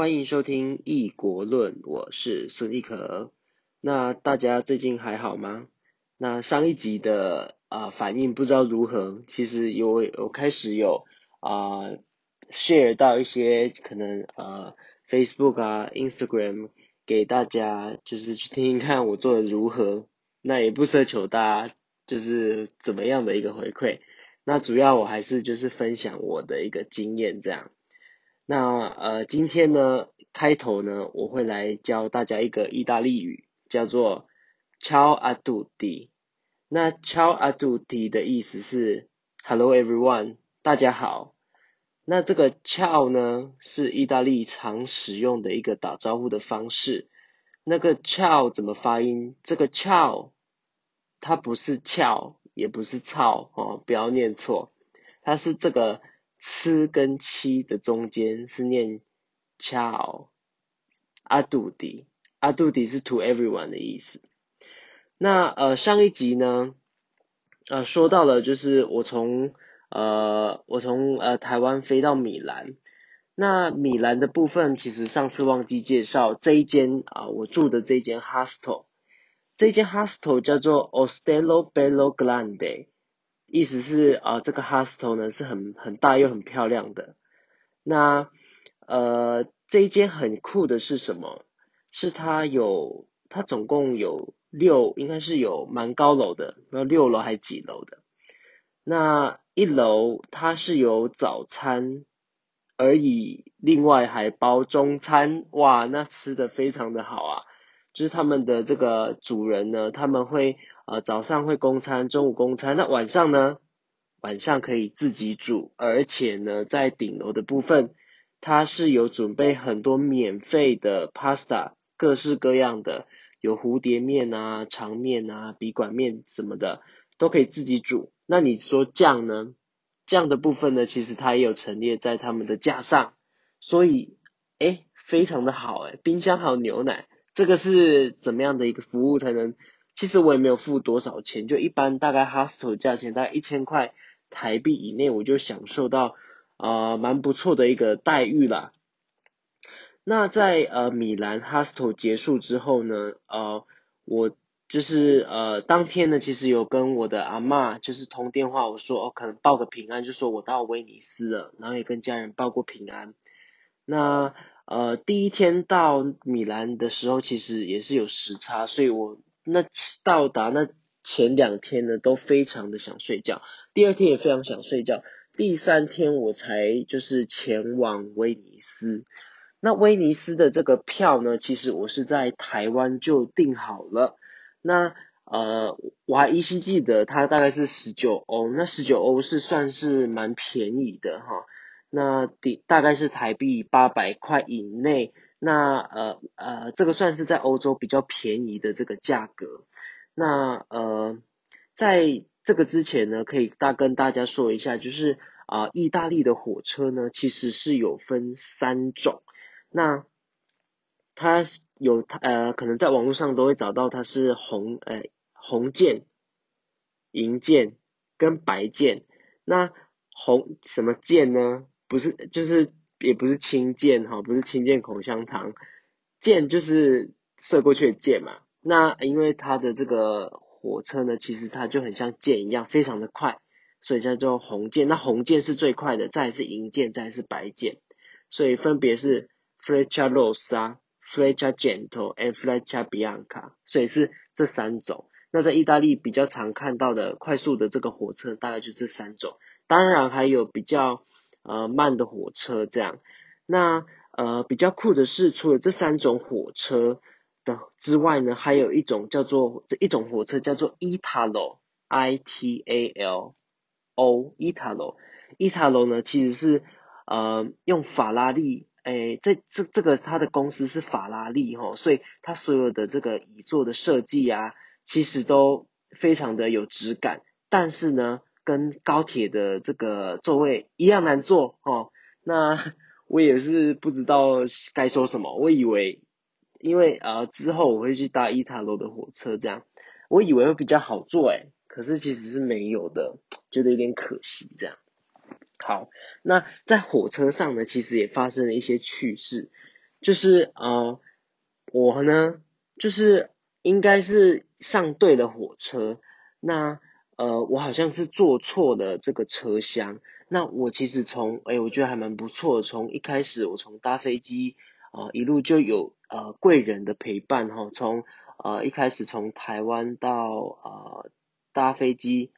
欢迎收听《异国论》，我是孙一可。那大家最近还好吗？那上一集的啊反应不知道如何，其实有有开始有啊 share 到一些可能呃 Facebook 啊 Instagram 给大家，就是去听听看我做的如何。那也不奢求大家就是怎么样的一个回馈。那主要我还是就是分享我的一个经验这样。那呃，今天呢，开头呢，我会来教大家一个意大利语，叫做 “ciao a tutti”。那 “ciao a tutti” 的意思是 “hello everyone”，大家好。那这个 “ciao” 呢，是意大利常使用的一个打招呼的方式。那个 “ciao” 怎么发音？这个 “ciao” 它不是“翘也不是“操哦，不要念错，它是这个。吃跟七的中间是念 ciao，阿杜迪，阿杜迪是 to everyone 的意思。那呃上一集呢，呃说到了就是我从呃我从呃台湾飞到米兰，那米兰的部分其实上次忘记介绍这一间啊我住的这间 hostel，这间 hostel 叫做 Ostello Bello Grande。意思是啊，这个 hostel 呢是很很大又很漂亮的。那呃，这一间很酷的是什么？是它有它总共有六，应该是有蛮高楼的，那六楼还几楼的？那一楼它是有早餐而已，另外还包中餐，哇，那吃的非常的好啊！就是他们的这个主人呢，他们会。呃，早上会供餐，中午供餐，那晚上呢？晚上可以自己煮，而且呢，在顶楼的部分，它是有准备很多免费的 pasta，各式各样的，有蝴蝶面啊、长面啊、笔管面什么的，都可以自己煮。那你说酱呢？酱的部分呢，其实它也有陈列在他们的架上，所以，哎，非常的好哎，冰箱还有牛奶，这个是怎么样的一个服务才能？其实我也没有付多少钱，就一般大概 hostel 价钱大概一千块台币以内，我就享受到呃蛮不错的一个待遇啦。那在呃米兰 hostel 结束之后呢，呃我就是呃当天呢其实有跟我的阿妈就是通电话，我说哦可能报个平安，就说我到威尼斯了，然后也跟家人报过平安。那呃第一天到米兰的时候，其实也是有时差，所以我。那到达那前两天呢，都非常的想睡觉，第二天也非常想睡觉，第三天我才就是前往威尼斯。那威尼斯的这个票呢，其实我是在台湾就订好了。那呃，我还依稀记得它大概是十九欧，那十九欧是算是蛮便宜的哈。那第大概是台币八百块以内。那呃呃，这个算是在欧洲比较便宜的这个价格。那呃，在这个之前呢，可以大跟大家说一下，就是啊，意大利的火车呢，其实是有分三种。那它有它呃，可能在网络上都会找到，它是红呃红箭、银箭跟白箭。那红什么箭呢？不是就是。也不是氢箭哈，不是氢箭口香糖，箭就是射过去的箭嘛。那因为它的这个火车呢，其实它就很像箭一样，非常的快，所以叫做红箭。那红箭是最快的，再是银箭，再是白箭，所以分别是 Freccia Rossa、Freccia Gentle and Freccia Bianca，所以是这三种。那在意大利比较常看到的快速的这个火车，大概就这三种。当然还有比较。呃，慢的火车这样，那呃比较酷的是，除了这三种火车的之外呢，还有一种叫做这一种火车叫做 Italo，I T A L O，Italo，Italo 呢其实是呃用法拉利，诶，这这这个它的公司是法拉利哈，所以它所有的这个椅座的设计啊，其实都非常的有质感，但是呢。跟高铁的这个座位一样难坐哦，那我也是不知道该说什么。我以为，因为呃之后我会去搭伊塔罗的火车，这样我以为会比较好坐诶，可是其实是没有的，觉得有点可惜这样。好，那在火车上呢，其实也发生了一些趣事。就是呃，我呢，就是应该是上对了火车，那呃，我好像是坐错的这个车厢。那我其实从哎，我觉得还蛮不错，从一开始我从搭飞机啊，一路就有呃贵人的陪伴哈，从呃一开始从台湾到呃搭飞机，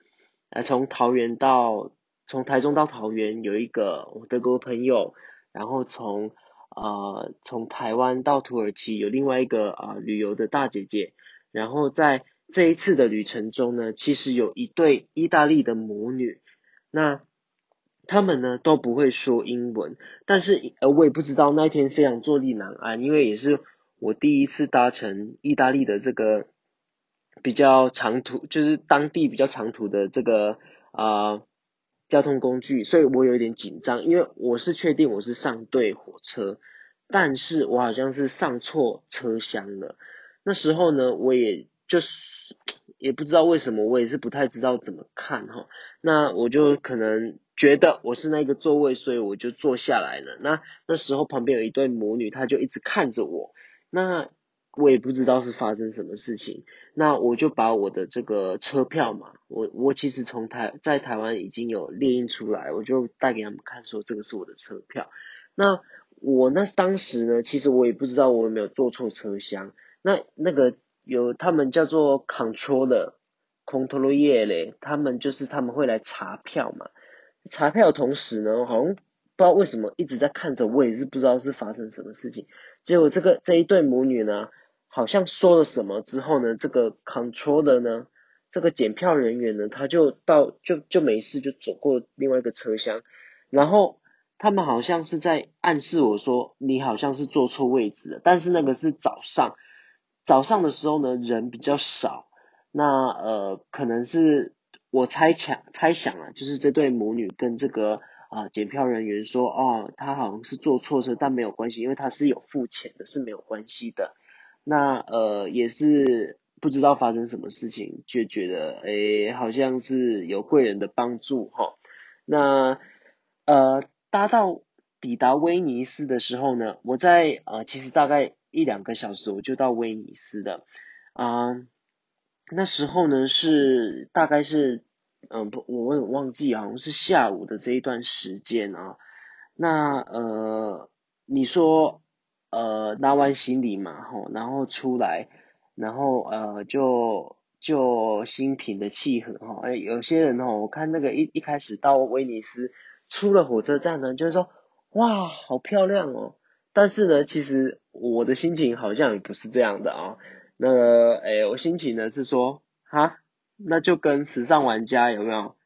呃从桃园到从台中到桃园有一个我德国朋友，然后从呃，从台湾到土耳其有另外一个啊旅游的大姐姐，然后在这一次的旅程中呢，其实有一对意大利的母女，那他们呢都不会说英文，但是呃我也不知道那天非常坐立难安，因为也是我第一次搭乘意大利的这个比较长途，就是当地比较长途的这个啊。交通工具，所以我有点紧张，因为我是确定我是上对火车，但是我好像是上错车厢了。那时候呢，我也就是也不知道为什么，我也是不太知道怎么看哈。那我就可能觉得我是那个座位，所以我就坐下来了。那那时候旁边有一对母女，她就一直看着我。那我也不知道是发生什么事情，那我就把我的这个车票嘛，我我其实从台在台湾已经有列印出来，我就带给他们看，说这个是我的车票。那我那当时呢，其实我也不知道我有没有坐错车厢。那那个有他们叫做 controller，controller 嘞，他们就是他们会来查票嘛，查票的同时呢，好像不知道为什么一直在看着我，也是不知道是发生什么事情。结果这个这一对母女呢。好像说了什么之后呢，这个 controller 呢，这个检票人员呢，他就到就就没事就走过另外一个车厢，然后他们好像是在暗示我说你好像是坐错位置了，但是那个是早上，早上的时候呢人比较少，那呃可能是我猜想猜想啊，就是这对母女跟这个啊检票人员说哦他好像是坐错车，但没有关系，因为他是有付钱的，是没有关系的。那呃也是不知道发生什么事情，就觉得诶好像是有贵人的帮助哈。那呃搭到抵达威尼斯的时候呢，我在呃其实大概一两个小时我就到威尼斯的啊。那时候呢是大概是嗯不我我忘记好像是下午的这一段时间啊。那呃你说。呃，拿完行李嘛，吼，然后出来，然后呃，就就心平的气和，哈，哎，有些人哦，我看那个一一开始到威尼斯，出了火车站呢，就是说，哇，好漂亮哦，但是呢，其实我的心情好像也不是这样的啊，那个，哎，我心情呢是说，哈，那就跟时尚玩家有没有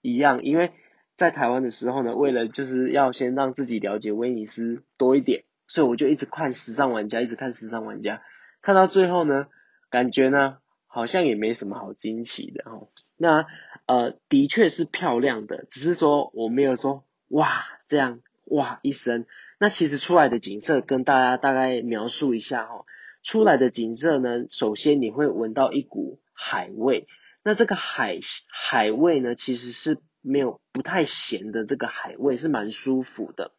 一样？因为在台湾的时候呢，为了就是要先让自己了解威尼斯多一点。所以我就一直看时尚玩家，一直看时尚玩家，看到最后呢，感觉呢好像也没什么好惊奇的哈。那呃的确是漂亮的，只是说我没有说哇这样哇一声。那其实出来的景色跟大家大概描述一下哈。出来的景色呢，首先你会闻到一股海味，那这个海海味呢其实是没有不太咸的，这个海味是蛮舒服的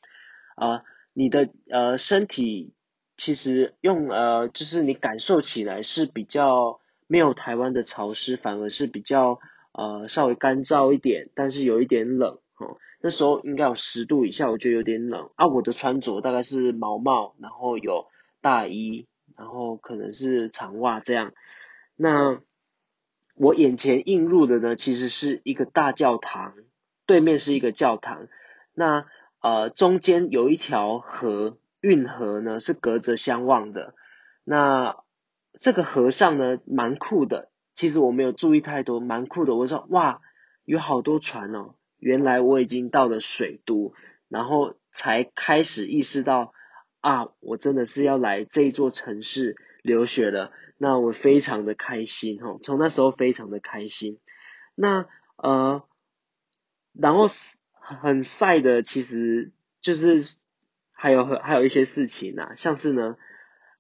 啊。你的呃身体其实用呃就是你感受起来是比较没有台湾的潮湿，反而是比较呃稍微干燥一点，但是有一点冷哦。那时候应该有十度以下，我觉得有点冷啊。我的穿着大概是毛帽，然后有大衣，然后可能是长袜这样。那我眼前映入的呢，其实是一个大教堂，对面是一个教堂。那呃，中间有一条河，运河呢是隔着相望的。那这个河上呢，蛮酷的。其实我没有注意太多，蛮酷的。我说哇，有好多船哦。原来我已经到了水都，然后才开始意识到啊，我真的是要来这座城市留学了。那我非常的开心哦，从那时候非常的开心。那呃，然后是。很晒的，其实就是还有还有一些事情啊，像是呢，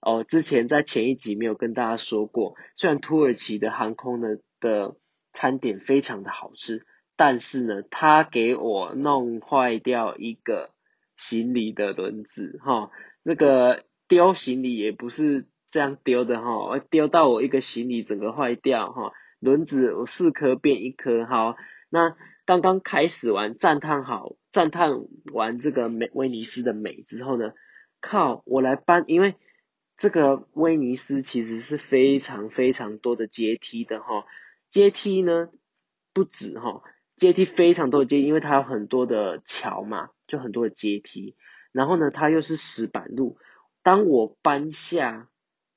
哦，之前在前一集没有跟大家说过，虽然土耳其的航空呢的餐点非常的好吃，但是呢，他给我弄坏掉一个行李的轮子哈，那个丢行李也不是这样丢的哈，丢到我一个行李整个坏掉哈，轮子我四颗变一颗好，那刚刚开始完赞叹好，赞叹完这个美威尼斯的美之后呢，靠我来搬，因为这个威尼斯其实是非常非常多的阶梯的哈，阶梯呢不止哈。阶梯非常多的阶梯，因为它有很多的桥嘛，就很多的阶梯。然后呢，它又是石板路。当我搬下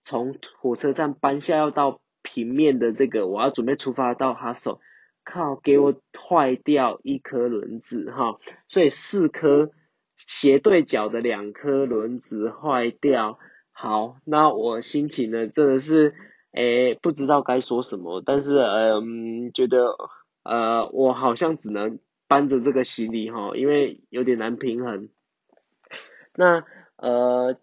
从火车站搬下要到平面的这个，我要准备出发到哈索，靠，给我坏掉一颗轮子哈，所以四颗斜对角的两颗轮子坏掉。好，那我心情呢真的是诶不知道该说什么，但是嗯觉得。呃，我好像只能搬着这个行李哈，因为有点难平衡。那呃，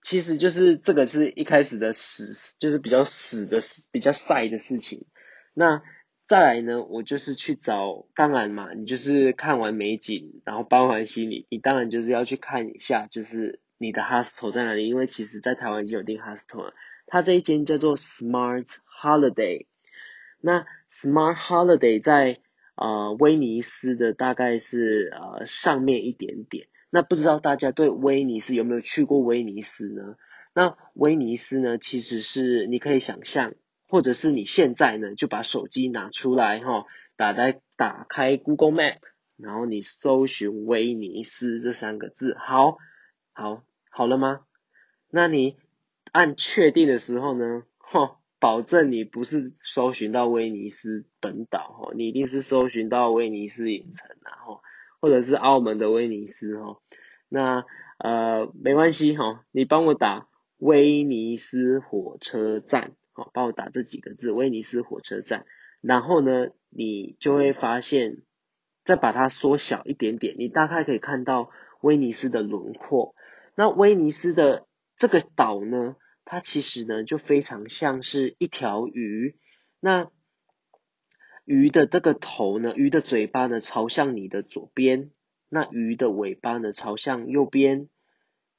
其实就是这个是一开始的死，就是比较死的、比较晒的事情。那再来呢，我就是去找，当然嘛，你就是看完美景，然后搬完行李，你当然就是要去看一下，就是你的 hostel 在哪里，因为其实在台湾已经有订 hostel 了，它这一间叫做 Smart Holiday。那 Smart Holiday 在呃威尼斯的大概是呃上面一点点。那不知道大家对威尼斯有没有去过威尼斯呢？那威尼斯呢，其实是你可以想象，或者是你现在呢就把手机拿出来哈，打开打开 Google Map，然后你搜寻威尼斯这三个字，好，好，好了吗？那你按确定的时候呢，哈。保证你不是搜寻到威尼斯本岛哈，你一定是搜寻到威尼斯影城然后或者是澳门的威尼斯哈。那呃没关系哈，你帮我打威尼斯火车站，好，帮我打这几个字威尼斯火车站，然后呢，你就会发现，再把它缩小一点点，你大概可以看到威尼斯的轮廓。那威尼斯的这个岛呢？它其实呢，就非常像是一条鱼。那鱼的这个头呢，鱼的嘴巴呢朝向你的左边，那鱼的尾巴呢朝向右边。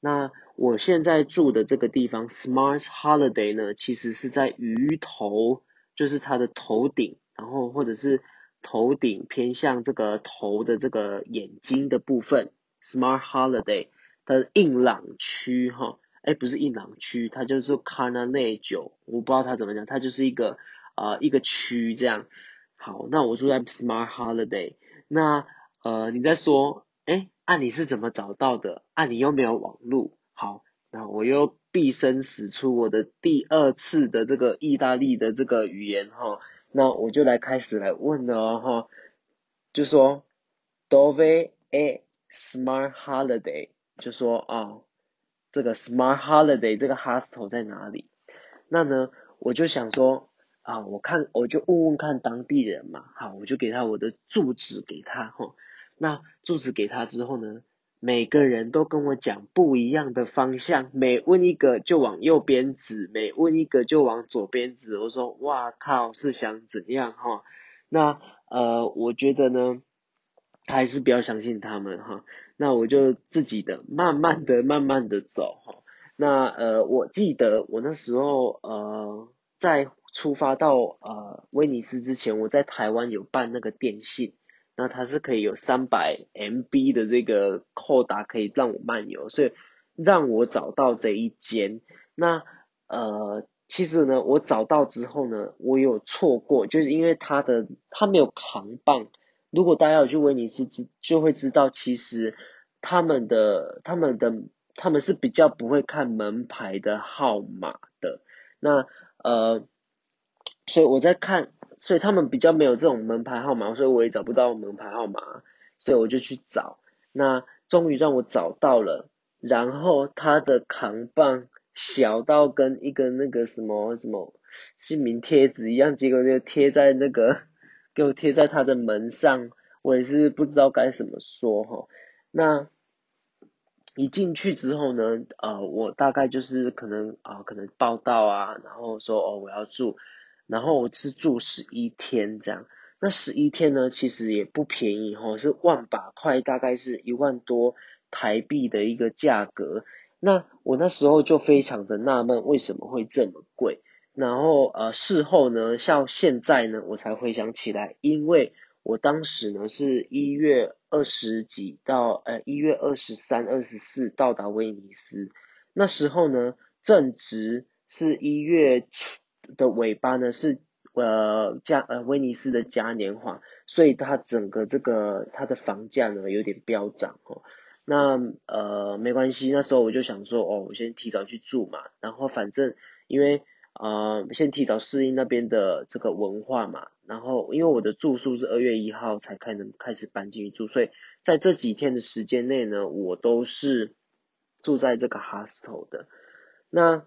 那我现在住的这个地方，Smart Holiday 呢，其实是在鱼头，就是它的头顶，然后或者是头顶偏向这个头的这个眼睛的部分，Smart Holiday 的硬朗区哈。哎，不是硬朗区，它就是卡纳内酒，我不知道它怎么讲，它就是一个呃一个区这样。好，那我住在 Smart Holiday，那呃你在说，哎，啊你是怎么找到的？啊你又没有网路，好，那我又毕生使出我的第二次的这个意大利的这个语言哈，那我就来开始来问了哈，就说 Dove a Smart Holiday，就说啊。这个 Smart Holiday 这个 hostel 在哪里？那呢，我就想说啊，我看我就问问看当地人嘛，好，我就给他我的住址给他哈。那住址给他之后呢，每个人都跟我讲不一样的方向，每问一个就往右边指，每问一个就往左边指。我说哇靠，是想怎样哈？那呃，我觉得呢。还是不要相信他们哈，那我就自己的慢慢的、慢慢的走哈。那呃，我记得我那时候呃，在出发到呃威尼斯之前，我在台湾有办那个电信，那它是可以有三百 MB 的这个扣打可以让我漫游，所以让我找到这一间。那呃，其实呢，我找到之后呢，我有错过，就是因为它的它没有扛棒。如果大家有去威尼斯，知就会知道，其实他们的、他们的、他们是比较不会看门牌的号码的。那呃，所以我在看，所以他们比较没有这种门牌号码，所以我也找不到门牌号码，所以我就去找。那终于让我找到了，然后他的扛棒小到跟一个那个什么什么姓名贴纸一样，结果就贴在那个。给我贴在他的门上，我也是不知道该怎么说哈。那一进去之后呢，呃，我大概就是可能啊，可能报道啊，然后说哦我要住，然后我是住十一天这样。那十一天呢，其实也不便宜哈，是万把块，大概是一万多台币的一个价格。那我那时候就非常的纳闷，为什么会这么贵？然后呃，事后呢，像现在呢，我才回想起来，因为我当时呢是一月二十几到呃一月二十三、二十四到达威尼斯，那时候呢正值是一月的尾巴呢是呃嘉呃威尼斯的嘉年华，所以它整个这个它的房价呢有点飙涨哦。那呃没关系，那时候我就想说，哦，我先提早去住嘛，然后反正因为啊先提早适应那边的这个文化嘛，然后因为我的住宿是二月一号才开能开始搬进去住，所以在这几天的时间内呢，我都是住在这个 hostel 的。那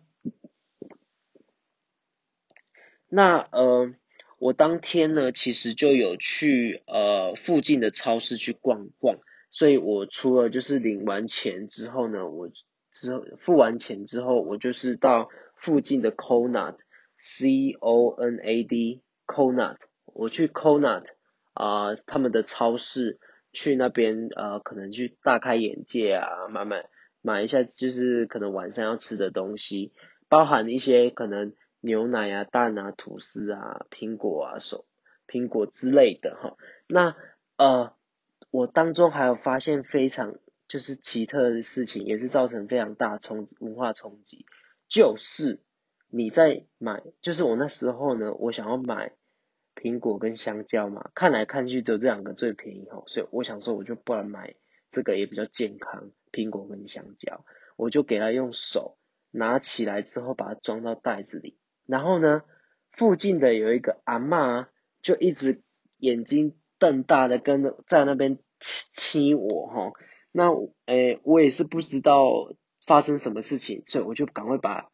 那呃我当天呢，其实就有去呃附近的超市去逛逛。所以我除了就是领完钱之后呢，我之后付完钱之后，我就是到附近的 Conad，C O N A D，Conad，我去 Conad 啊，他们的超市去那边呃，可能去大开眼界啊，买买买一下就是可能晚上要吃的东西，包含一些可能牛奶啊、蛋啊、吐司啊、苹果啊、手苹果之类的哈，那呃。我当中还有发现非常就是奇特的事情，也是造成非常大冲文化冲击，就是你在买，就是我那时候呢，我想要买苹果跟香蕉嘛，看来看去只有这两个最便宜哈，所以我想说我就不然买这个也比较健康，苹果跟香蕉，我就给他用手拿起来之后把它装到袋子里，然后呢，附近的有一个阿妈就一直眼睛瞪大的跟在那边。欺欺我哈，那诶我也是不知道发生什么事情，所以我就赶快把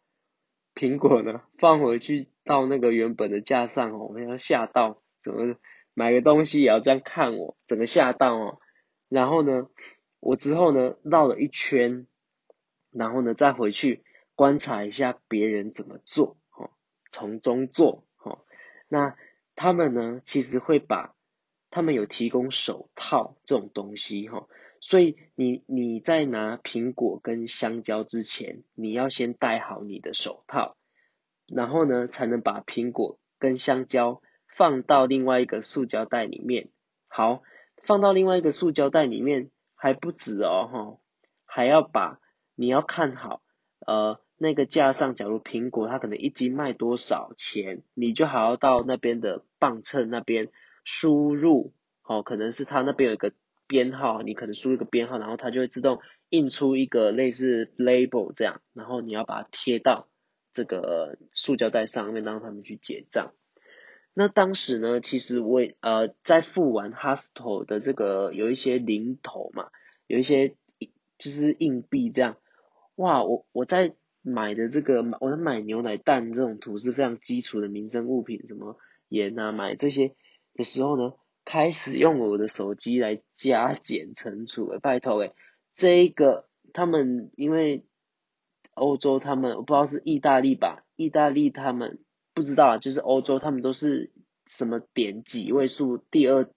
苹果呢 放回去到那个原本的架上哦，我要吓到，怎么买个东西也要这样看我，整个吓到哦。然后呢，我之后呢绕了一圈，然后呢再回去观察一下别人怎么做，哦，从中做，哦，那他们呢其实会把。他们有提供手套这种东西哈，所以你你在拿苹果跟香蕉之前，你要先戴好你的手套，然后呢才能把苹果跟香蕉放到另外一个塑胶袋里面。好，放到另外一个塑胶袋里面还不止哦哈，还要把你要看好呃那个架上，假如苹果它可能一斤卖多少钱，你就还要到那边的磅秤那边。输入，哦，可能是它那边有一个编号，你可能输一个编号，然后它就会自动印出一个类似 label 这样，然后你要把它贴到这个塑胶袋上面，让他们去结账。那当时呢，其实我呃在付完 hostel 的这个有一些零头嘛，有一些就是硬币这样，哇，我我在买的这个我在买牛奶蛋这种图是非常基础的民生物品，什么盐啊，买这些。的时候呢，开始用我的手机来加减乘除，诶，拜托诶，这一个他们因为欧洲他们我不知道是意大利吧，意大利他们不知道，就是欧洲他们都是什么点几位数，第二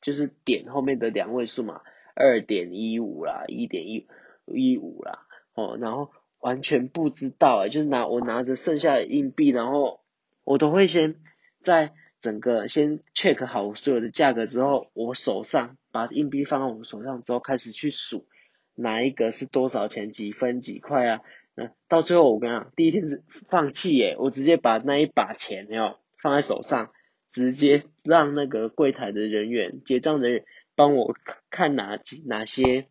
就是点后面的两位数嘛，二点一五啦，一点一一五啦，哦，然后完全不知道诶，就是拿我拿着剩下的硬币，然后我都会先在。整个先 check 好所有的价格之后，我手上把硬币放在我手上之后，开始去数哪一个是多少钱，几分几块啊？那到最后我跟你讲，第一天是放弃耶，我直接把那一把钱要放在手上，直接让那个柜台的人员结账的人帮我看哪几哪些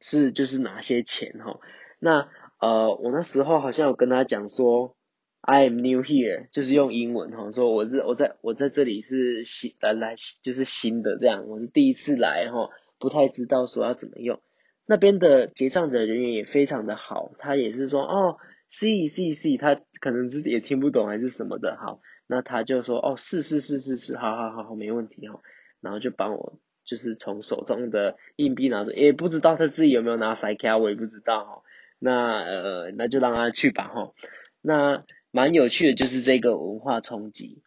是就是哪些钱哈。那呃，我那时候好像有跟他讲说。I am new here，就是用英文哈，说我是我在我在这里是新来来就是新的这样，我是第一次来哈，不太知道说要怎么用。那边的结账的人员也非常的好，他也是说哦，see see see，他可能自己也听不懂还是什么的，好，那他就说哦，是是是是是，好好好好，没问题哈，然后就帮我就是从手中的硬币拿着，也不知道他自己有没有拿塞卡，我也不知道哈，那呃那就让他去吧哈，那。蛮有趣的，就是这个文化冲击。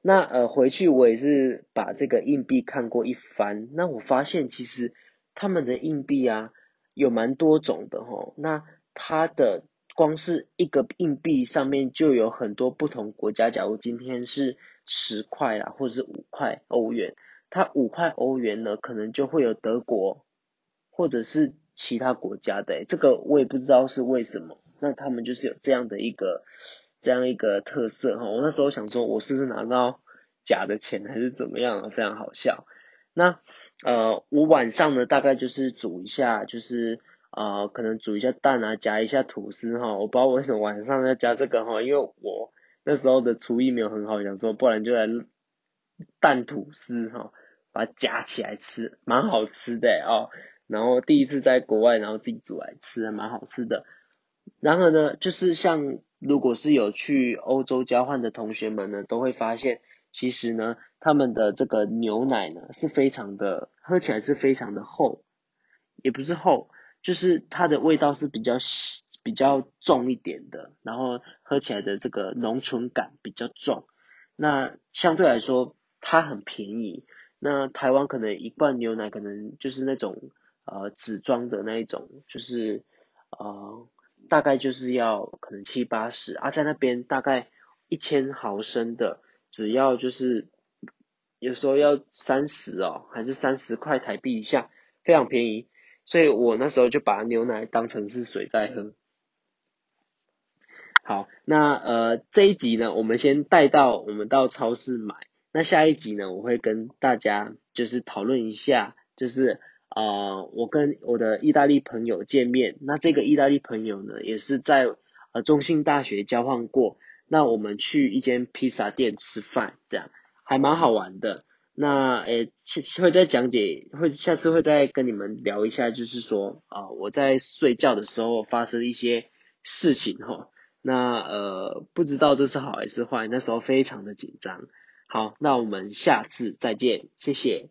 那呃，回去我也是把这个硬币看过一番。那我发现其实他们的硬币啊有蛮多种的吼，那它的光是一个硬币上面就有很多不同国家，假如今天是十块啦，或者是五块欧元，它五块欧元呢，可能就会有德国或者是其他国家的，这个我也不知道是为什么，那他们就是有这样的一个这样一个特色哈，我那时候想说，我是不是拿到假的钱还是怎么样，非常好笑。那呃，我晚上呢，大概就是煮一下，就是呃，可能煮一下蛋啊，夹一下吐司哈。我不知道为什么晚上要加这个哈，因为我那时候的厨艺没有很好，想说不然就来蛋吐司哈，把它夹起来吃，蛮好吃的哦。然后第一次在国外，然后自己煮来吃，还蛮好吃的。然而呢，就是像如果是有去欧洲交换的同学们呢，都会发现。其实呢，他们的这个牛奶呢是非常的，喝起来是非常的厚，也不是厚，就是它的味道是比较比较重一点的，然后喝起来的这个浓醇感比较重。那相对来说，它很便宜。那台湾可能一罐牛奶可能就是那种呃纸装的那一种，就是呃大概就是要可能七八十啊，在那边大概一千毫升的。只要就是有时候要三十哦，还是三十块台币以下，非常便宜。所以我那时候就把牛奶当成是水在喝。好，那呃这一集呢，我们先带到我们到超市买。那下一集呢，我会跟大家就是讨论一下，就是呃我跟我的意大利朋友见面。那这个意大利朋友呢，也是在呃中信大学交换过。那我们去一间披萨店吃饭，这样还蛮好玩的。那诶，会再讲解，会下次会再跟你们聊一下，就是说啊，我在睡觉的时候发生一些事情哈。那呃，不知道这是好还是坏，那时候非常的紧张。好，那我们下次再见，谢谢。